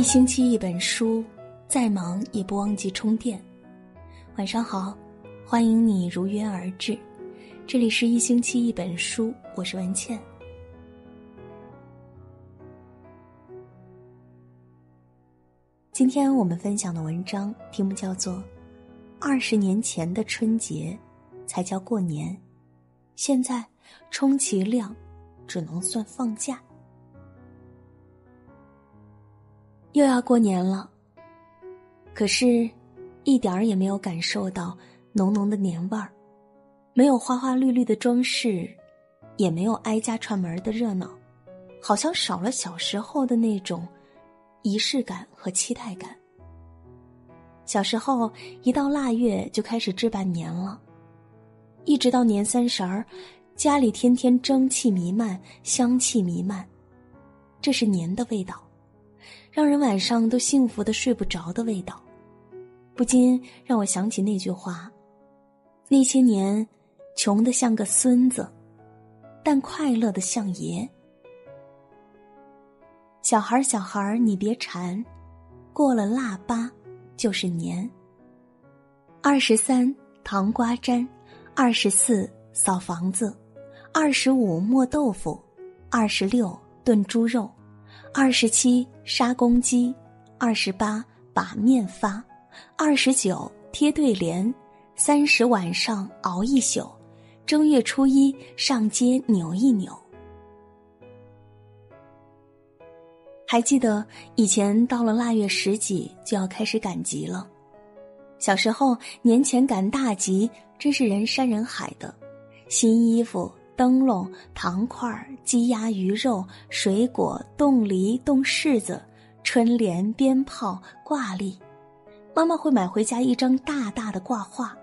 一星期一本书，再忙也不忘记充电。晚上好，欢迎你如约而至，这里是一星期一本书，我是文倩。今天我们分享的文章题目叫做《二十年前的春节才叫过年，现在充其量只能算放假》。又要过年了，可是，一点儿也没有感受到浓浓的年味儿，没有花花绿绿的装饰，也没有挨家串门的热闹，好像少了小时候的那种仪式感和期待感。小时候一到腊月就开始置办年了，一直到年三十儿，家里天天蒸汽弥漫，香气弥漫，这是年的味道。让人晚上都幸福的睡不着的味道，不禁让我想起那句话：那些年，穷的像个孙子，但快乐的像爷。小孩儿，小孩儿，你别馋，过了腊八就是年。二十三糖瓜粘，二十四扫房子，二十五磨豆腐，二十六炖猪肉。二十七杀公鸡，二十八把面发，二十九贴对联，三十晚上熬一宿，正月初一上街扭一扭。还记得以前到了腊月十几就要开始赶集了，小时候年前赶大集真是人山人海的，新衣服。灯笼、糖块、鸡鸭鱼肉、水果、冻梨、冻柿子、春联、鞭炮、挂历，妈妈会买回家一张大大的挂画，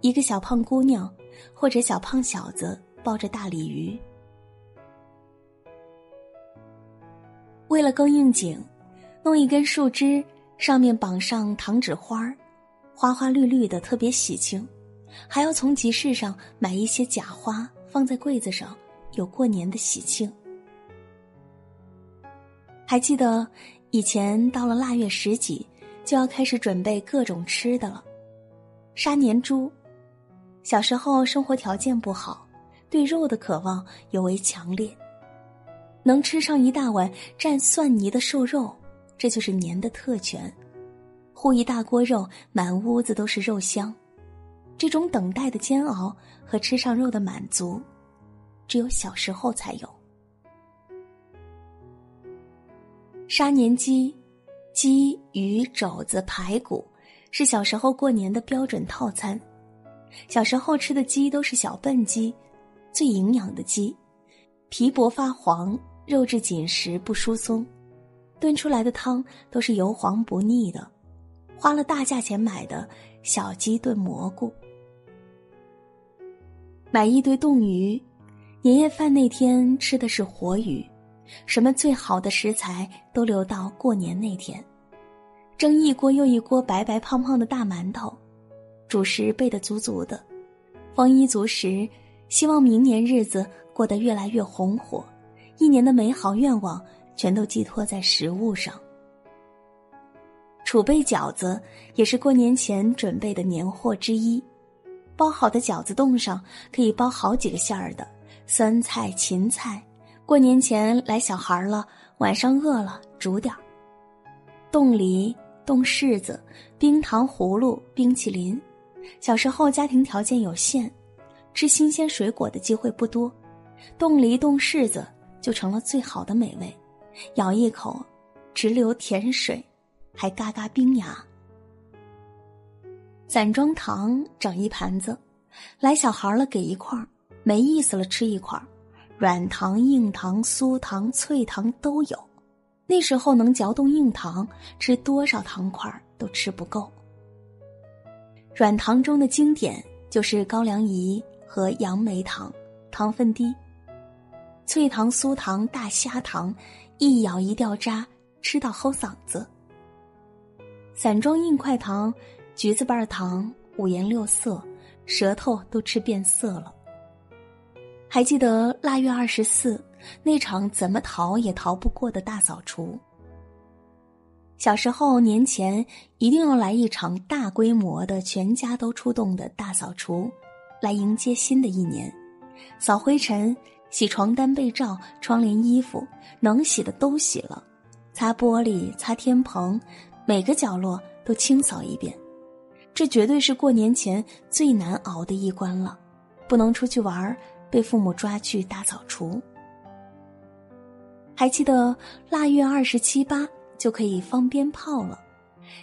一个小胖姑娘或者小胖小子抱着大鲤鱼。为了更应景，弄一根树枝，上面绑上糖纸花花花绿绿的，特别喜庆。还要从集市上买一些假花。放在柜子上，有过年的喜庆。还记得以前到了腊月十几，就要开始准备各种吃的了。杀年猪，小时候生活条件不好，对肉的渴望尤为强烈。能吃上一大碗蘸蒜泥的瘦肉，这就是年的特权。烀一大锅肉，满屋子都是肉香。这种等待的煎熬和吃上肉的满足，只有小时候才有。杀年鸡，鸡、鱼、肘子、排骨，是小时候过年的标准套餐。小时候吃的鸡都是小笨鸡，最营养的鸡，皮薄发黄，肉质紧实不疏松，炖出来的汤都是油黄不腻的。花了大价钱买的小鸡炖蘑菇。买一堆冻鱼，年夜饭那天吃的是活鱼，什么最好的食材都留到过年那天。蒸一锅又一锅白白胖胖的大馒头，主食备得足足的，丰衣足食，希望明年日子过得越来越红火，一年的美好愿望全都寄托在食物上。储备饺子也是过年前准备的年货之一。包好的饺子冻上可以包好几个馅儿的，酸菜、芹菜。过年前来小孩了，晚上饿了煮点儿。冻梨、冻柿子、冰糖葫芦、冰淇淋。小时候家庭条件有限，吃新鲜水果的机会不多，冻梨、冻柿子就成了最好的美味，咬一口，直流甜水，还嘎嘎冰牙。散装糖整一盘子，来小孩了给一块儿，没意思了吃一块儿，软糖、硬糖、酥糖、脆糖都有。那时候能嚼动硬糖，吃多少糖块都吃不够。软糖中的经典就是高粱饴和杨梅糖，糖分低。脆糖、酥糖、大虾糖，一咬一掉渣，吃到齁嗓子。散装硬块糖。橘子瓣糖五颜六色，舌头都吃变色了。还记得腊月二十四那场怎么逃也逃不过的大扫除，小时候年前一定要来一场大规模的、全家都出动的大扫除，来迎接新的一年，扫灰尘、洗床单被罩、窗帘衣服，能洗的都洗了，擦玻璃、擦天棚，每个角落都清扫一遍。这绝对是过年前最难熬的一关了，不能出去玩被父母抓去大扫除。还记得腊月二十七八。就可以放鞭炮了。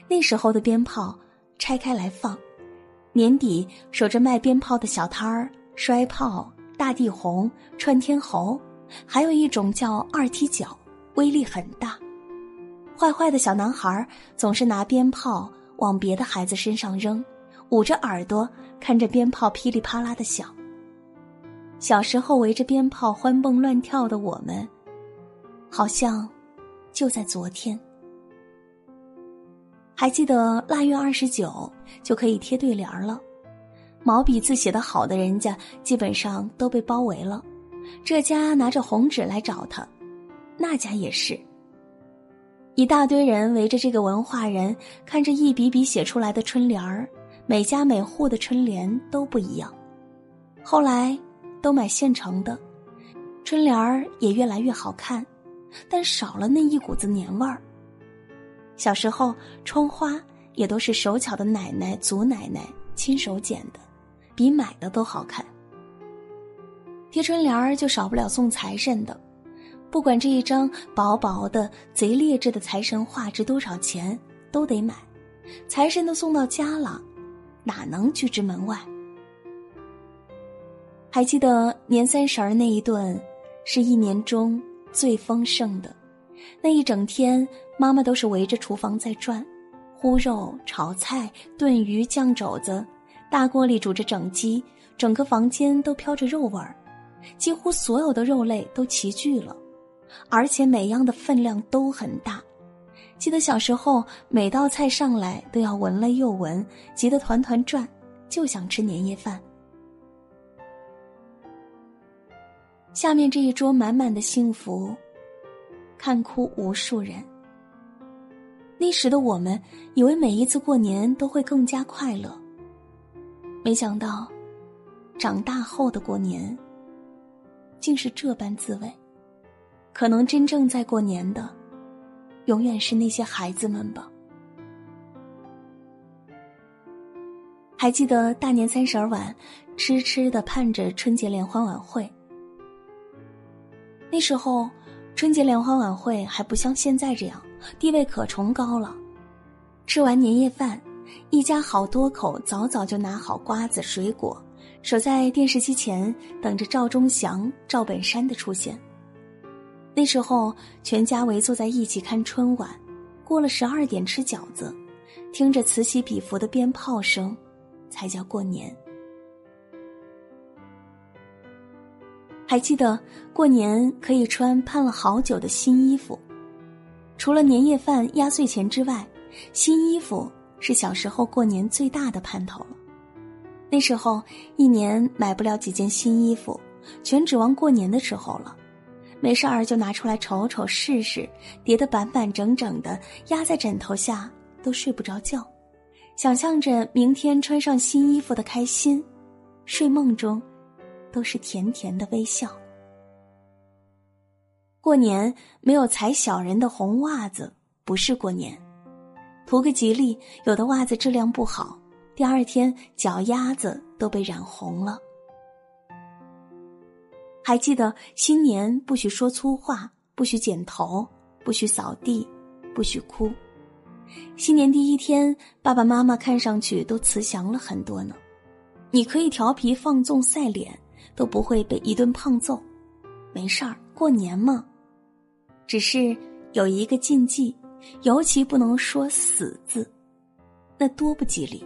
那时候的鞭炮拆开来放，年底守着卖鞭炮的小摊儿，摔炮、大地红、串天猴，还有一种叫二踢脚，威力很大。坏坏的小男孩总是拿鞭炮往别的孩子身上扔，捂着耳朵看着鞭炮噼里啪啦的响。小时候围着鞭炮欢蹦乱跳的我们，好像就在昨天。还记得腊月二十九就可以贴对联了，毛笔字写的好的人家基本上都被包围了。这家拿着红纸来找他，那家也是。一大堆人围着这个文化人，看着一笔笔写出来的春联儿，每家每户的春联都不一样。后来都买现成的，春联儿也越来越好看，但少了那一股子年味儿。小时候，窗花也都是手巧的奶奶、祖奶奶亲手剪的，比买的都好看。贴春联儿就少不了送财神的，不管这一张薄薄的、贼劣质的财神画值多少钱，都得买。财神都送到家了，哪能拒之门外？还记得年三十儿那一顿，是一年中最丰盛的。那一整天，妈妈都是围着厨房在转，烀肉、炒菜、炖鱼、酱肘子，大锅里煮着整鸡，整个房间都飘着肉味儿，几乎所有的肉类都齐聚了，而且每样的分量都很大。记得小时候，每道菜上来都要闻了又闻，急得团团转，就想吃年夜饭。下面这一桌满满的幸福。看哭无数人。那时的我们以为每一次过年都会更加快乐，没想到，长大后的过年，竟是这般滋味。可能真正在过年的，永远是那些孩子们吧。还记得大年三十儿晚，痴痴的盼着春节联欢晚会。那时候。春节联欢晚会还不像现在这样，地位可崇高了。吃完年夜饭，一家好多口早早就拿好瓜子、水果，守在电视机前等着赵忠祥、赵本山的出现。那时候，全家围坐在一起看春晚，过了十二点吃饺子，听着此起彼伏的鞭炮声，才叫过年。还记得过年可以穿盼了好久的新衣服，除了年夜饭、压岁钱之外，新衣服是小时候过年最大的盼头了。那时候一年买不了几件新衣服，全指望过年的时候了。没事儿就拿出来瞅瞅试试，叠得板板整整的，压在枕头下都睡不着觉，想象着明天穿上新衣服的开心，睡梦中。都是甜甜的微笑。过年没有踩小人的红袜子不是过年，图个吉利，有的袜子质量不好，第二天脚丫子都被染红了。还记得新年不许说粗话，不许剪头，不许扫地，不许哭。新年第一天，爸爸妈妈看上去都慈祥了很多呢。你可以调皮放纵赛脸。都不会被一顿胖揍，没事儿，过年嘛。只是有一个禁忌，尤其不能说“死”字，那多不吉利。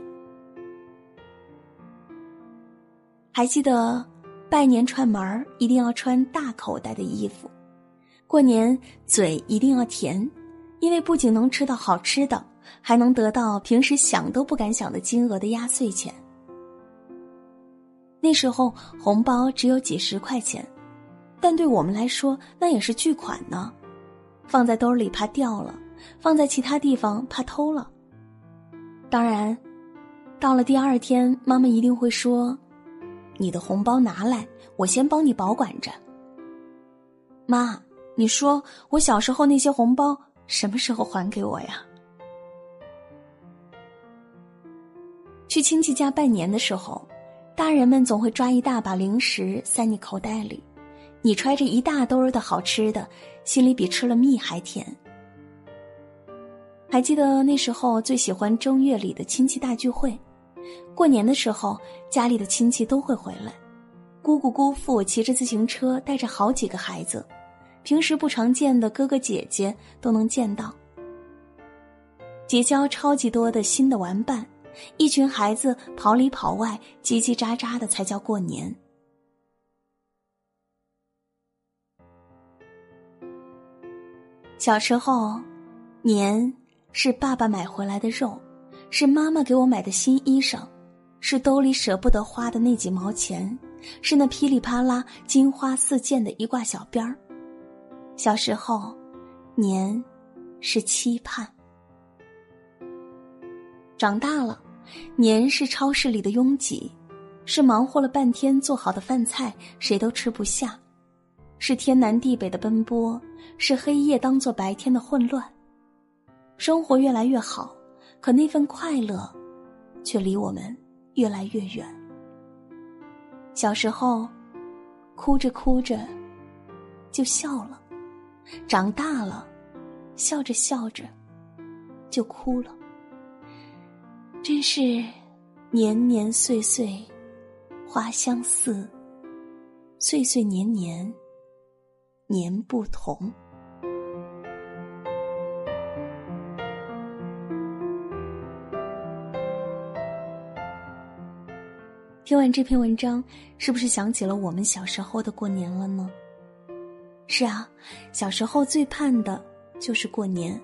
还记得拜年串门一定要穿大口袋的衣服，过年嘴一定要甜，因为不仅能吃到好吃的，还能得到平时想都不敢想的金额的压岁钱。那时候红包只有几十块钱，但对我们来说那也是巨款呢。放在兜里怕掉了，放在其他地方怕偷了。当然，到了第二天，妈妈一定会说：“你的红包拿来，我先帮你保管着。”妈，你说我小时候那些红包什么时候还给我呀？去亲戚家拜年的时候，大人们总会抓一大把零食塞你口袋里，你揣着一大兜的好吃的，心里比吃了蜜还甜。还记得那时候最喜欢正月里的亲戚大聚会，过年的时候家里的亲戚都会回来，姑姑姑父骑着自行车带着好几个孩子，平时不常见的哥哥姐姐都能见到，结交超级多的新的玩伴。一群孩子跑里跑外，叽叽喳喳的，才叫过年。小时候，年是爸爸买回来的肉，是妈妈给我买的新衣裳，是兜里舍不得花的那几毛钱，是那噼里啪啦、金花四溅的一挂小鞭儿。小时候，年是期盼。长大了，年是超市里的拥挤，是忙活了半天做好的饭菜谁都吃不下，是天南地北的奔波，是黑夜当做白天的混乱。生活越来越好，可那份快乐，却离我们越来越远。小时候，哭着哭着就笑了；长大了，笑着笑着就哭了。真是年年岁岁花相似，岁岁年年年不同。听完这篇文章，是不是想起了我们小时候的过年了呢？是啊，小时候最盼的就是过年，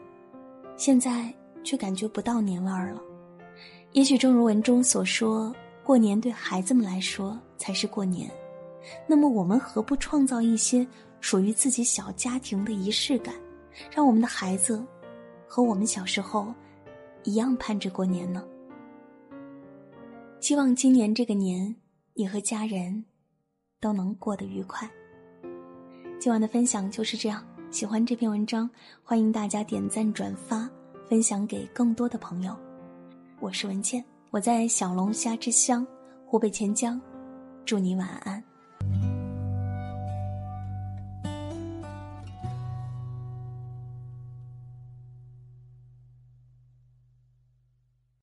现在却感觉不到年味儿了。也许正如文中所说，过年对孩子们来说才是过年。那么，我们何不创造一些属于自己小家庭的仪式感，让我们的孩子和我们小时候一样盼着过年呢？希望今年这个年，你和家人都能过得愉快。今晚的分享就是这样。喜欢这篇文章，欢迎大家点赞、转发，分享给更多的朋友。我是文倩，我在小龙虾之乡湖北潜江，祝你晚安。